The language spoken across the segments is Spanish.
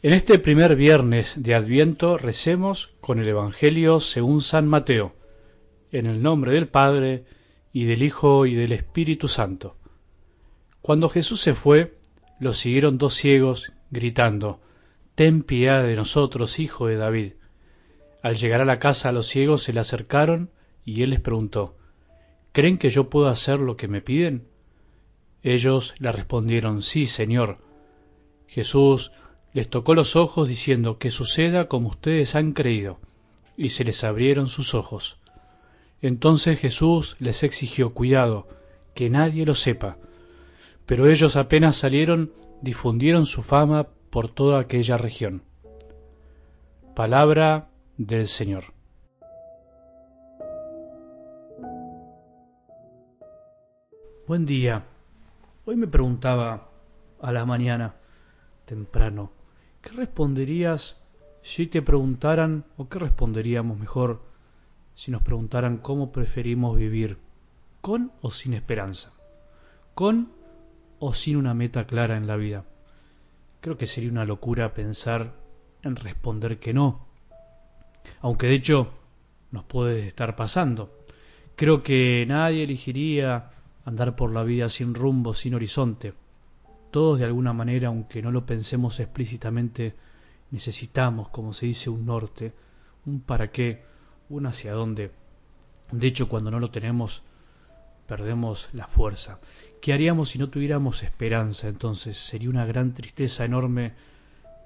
En este primer viernes de Adviento recemos con el Evangelio según San Mateo, en el nombre del Padre, y del Hijo, y del Espíritu Santo. Cuando Jesús se fue, lo siguieron dos ciegos, gritando, Ten piedad de nosotros, hijo de David. Al llegar a la casa los ciegos se le acercaron, y él les preguntó, ¿Creen que yo puedo hacer lo que me piden? Ellos le respondieron, Sí, Señor. Jesús les tocó los ojos diciendo que suceda como ustedes han creído, y se les abrieron sus ojos. Entonces Jesús les exigió cuidado, que nadie lo sepa. Pero ellos apenas salieron, difundieron su fama por toda aquella región. Palabra del Señor. Buen día. Hoy me preguntaba a la mañana, temprano, ¿Qué responderías si te preguntaran, o qué responderíamos mejor, si nos preguntaran cómo preferimos vivir, con o sin esperanza, con o sin una meta clara en la vida? Creo que sería una locura pensar en responder que no, aunque de hecho nos puede estar pasando. Creo que nadie elegiría andar por la vida sin rumbo, sin horizonte. Todos de alguna manera, aunque no lo pensemos explícitamente, necesitamos, como se dice, un norte, un para qué, un hacia dónde. De hecho, cuando no lo tenemos, perdemos la fuerza. ¿Qué haríamos si no tuviéramos esperanza? Entonces sería una gran tristeza enorme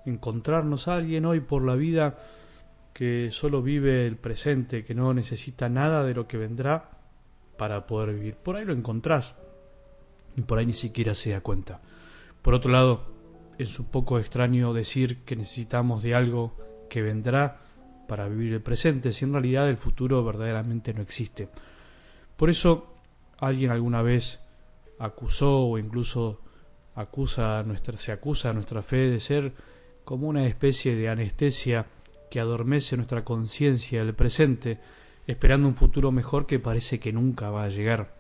encontrarnos a alguien hoy por la vida que solo vive el presente, que no necesita nada de lo que vendrá para poder vivir. Por ahí lo encontrás y por ahí ni siquiera se da cuenta. Por otro lado, es un poco extraño decir que necesitamos de algo que vendrá para vivir el presente, si en realidad el futuro verdaderamente no existe. Por eso, alguien alguna vez acusó o incluso acusa nuestra, se acusa a nuestra fe de ser como una especie de anestesia que adormece nuestra conciencia del presente, esperando un futuro mejor que parece que nunca va a llegar.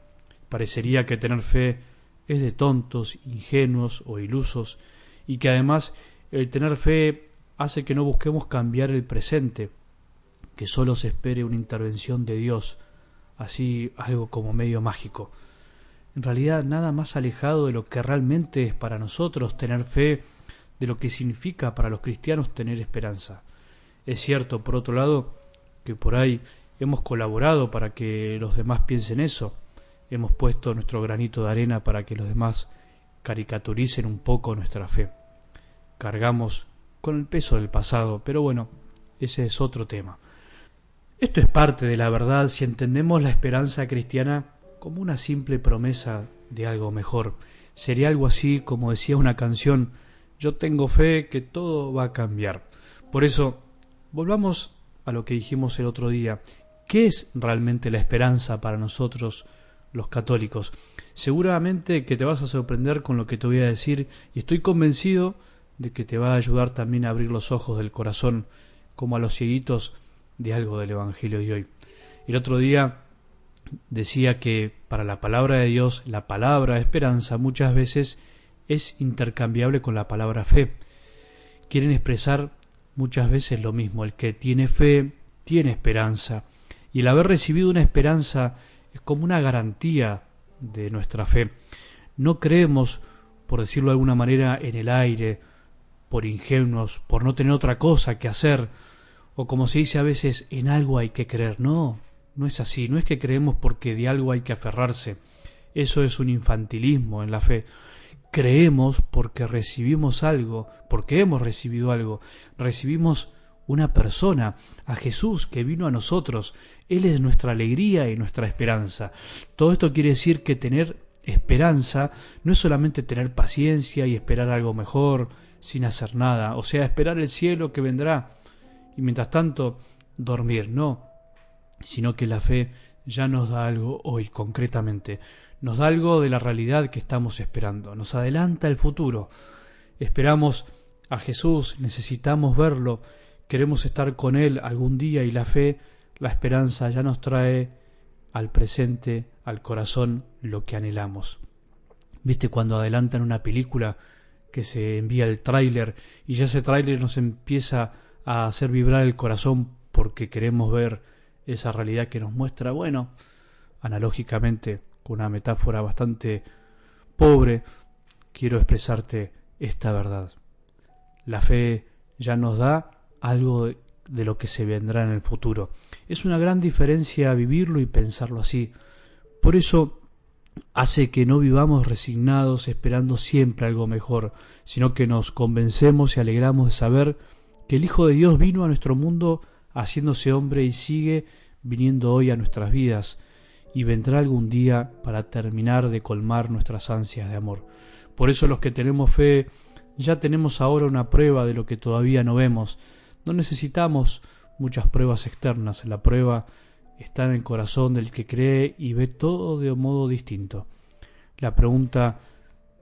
Parecería que tener fe es de tontos, ingenuos o ilusos, y que además el tener fe hace que no busquemos cambiar el presente, que sólo se espere una intervención de Dios, así algo como medio mágico. En realidad nada más alejado de lo que realmente es para nosotros tener fe, de lo que significa para los cristianos tener esperanza. Es cierto, por otro lado, que por ahí hemos colaborado para que los demás piensen eso, hemos puesto nuestro granito de arena para que los demás caricaturicen un poco nuestra fe. Cargamos con el peso del pasado, pero bueno, ese es otro tema. Esto es parte de la verdad si entendemos la esperanza cristiana como una simple promesa de algo mejor. Sería algo así como decía una canción, yo tengo fe que todo va a cambiar. Por eso, volvamos a lo que dijimos el otro día. ¿Qué es realmente la esperanza para nosotros los católicos. Seguramente que te vas a sorprender con lo que te voy a decir y estoy convencido de que te va a ayudar también a abrir los ojos del corazón como a los cieguitos de algo del Evangelio de hoy. El otro día decía que para la palabra de Dios la palabra esperanza muchas veces es intercambiable con la palabra fe. Quieren expresar muchas veces lo mismo. El que tiene fe tiene esperanza. Y el haber recibido una esperanza es como una garantía de nuestra fe. No creemos, por decirlo de alguna manera, en el aire, por ingenuos, por no tener otra cosa que hacer, o como se dice a veces, en algo hay que creer. No, no es así, no es que creemos porque de algo hay que aferrarse. Eso es un infantilismo en la fe. Creemos porque recibimos algo, porque hemos recibido algo. Recibimos una persona, a Jesús que vino a nosotros. Él es nuestra alegría y nuestra esperanza. Todo esto quiere decir que tener esperanza no es solamente tener paciencia y esperar algo mejor sin hacer nada, o sea, esperar el cielo que vendrá y mientras tanto dormir, no, sino que la fe ya nos da algo hoy concretamente, nos da algo de la realidad que estamos esperando, nos adelanta el futuro. Esperamos a Jesús, necesitamos verlo, queremos estar con Él algún día y la fe, la esperanza ya nos trae al presente, al corazón, lo que anhelamos. ¿Viste cuando adelantan una película que se envía el tráiler y ya ese tráiler nos empieza a hacer vibrar el corazón porque queremos ver esa realidad que nos muestra, bueno, analógicamente, con una metáfora bastante pobre, quiero expresarte esta verdad. La fe ya nos da algo de lo que se vendrá en el futuro. Es una gran diferencia vivirlo y pensarlo así. Por eso hace que no vivamos resignados esperando siempre algo mejor, sino que nos convencemos y alegramos de saber que el Hijo de Dios vino a nuestro mundo haciéndose hombre y sigue viniendo hoy a nuestras vidas y vendrá algún día para terminar de colmar nuestras ansias de amor. Por eso los que tenemos fe ya tenemos ahora una prueba de lo que todavía no vemos. No necesitamos muchas pruebas externas, la prueba está en el corazón del que cree y ve todo de modo distinto. La pregunta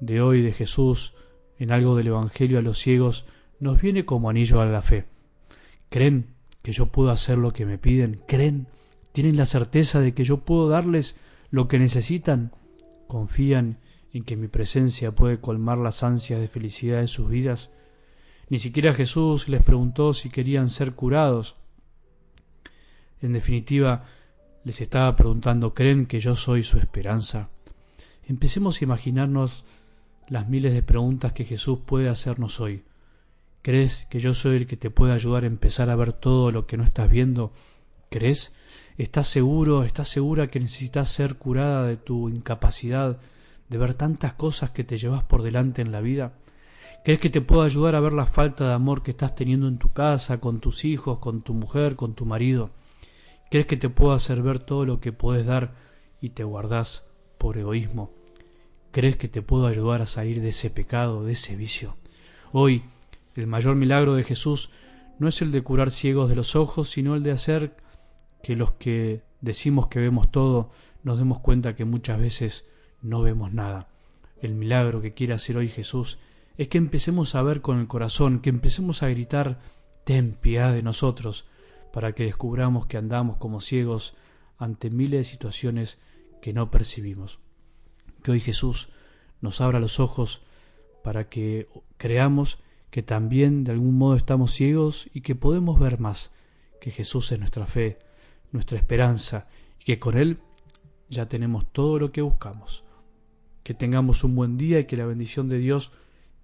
de hoy de Jesús en algo del Evangelio a los ciegos nos viene como anillo a la fe. ¿Creen que yo puedo hacer lo que me piden? ¿Creen? ¿Tienen la certeza de que yo puedo darles lo que necesitan? ¿Confían en que mi presencia puede colmar las ansias de felicidad de sus vidas? Ni siquiera Jesús les preguntó si querían ser curados. En definitiva, les estaba preguntando, ¿creen que yo soy su esperanza? Empecemos a imaginarnos las miles de preguntas que Jesús puede hacernos hoy. ¿Crees que yo soy el que te puede ayudar a empezar a ver todo lo que no estás viendo? ¿Crees? ¿Estás seguro, estás segura que necesitas ser curada de tu incapacidad de ver tantas cosas que te llevas por delante en la vida? ¿Crees que te puedo ayudar a ver la falta de amor que estás teniendo en tu casa, con tus hijos, con tu mujer, con tu marido? ¿Crees que te puedo hacer ver todo lo que puedes dar y te guardas por egoísmo? ¿Crees que te puedo ayudar a salir de ese pecado, de ese vicio? Hoy, el mayor milagro de Jesús no es el de curar ciegos de los ojos, sino el de hacer que los que decimos que vemos todo nos demos cuenta que muchas veces no vemos nada. El milagro que quiere hacer hoy Jesús es que empecemos a ver con el corazón, que empecemos a gritar, ten piedad de nosotros, para que descubramos que andamos como ciegos ante miles de situaciones que no percibimos. Que hoy Jesús nos abra los ojos para que creamos que también de algún modo estamos ciegos y que podemos ver más, que Jesús es nuestra fe, nuestra esperanza y que con Él ya tenemos todo lo que buscamos. Que tengamos un buen día y que la bendición de Dios,